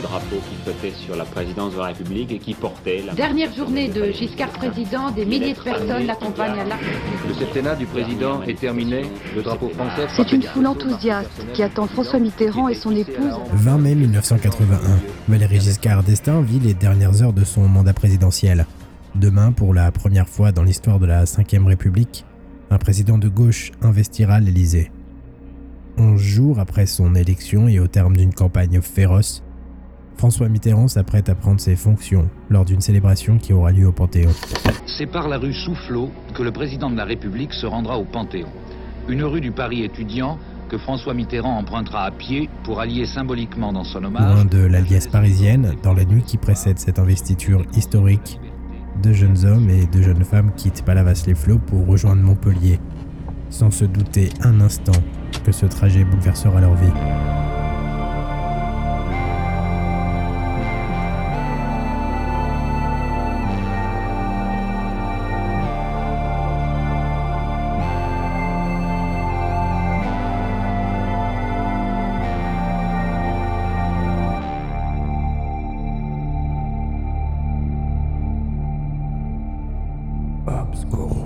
drapeau qui flottait sur la présidence de la République et qui portait la... Dernière journée de Giscard président, des milliers de personnes l'accompagnent à l'arc. Le septennat du président est terminé, le drapeau français... C'est une foule enthousiaste qui attend François Mitterrand et son épouse. 20 mai 1981, Valéry Giscard d'Estaing vit les dernières heures de son mandat présidentiel. Demain, pour la première fois dans l'histoire de la Ve République, un président de gauche investira l'Élysée. 11 jours après son élection et au terme d'une campagne féroce, François Mitterrand s'apprête à prendre ses fonctions lors d'une célébration qui aura lieu au Panthéon. C'est par la rue Soufflot que le président de la République se rendra au Panthéon. Une rue du Paris étudiant que François Mitterrand empruntera à pied pour allier symboliquement dans son hommage. Loin de la liesse parisienne, dans la nuit qui précède cette investiture historique, deux jeunes hommes et deux jeunes femmes quittent Palavas-les-Flots pour rejoindre Montpellier, sans se douter un instant que ce trajet bouleversera leur vie. Chicago.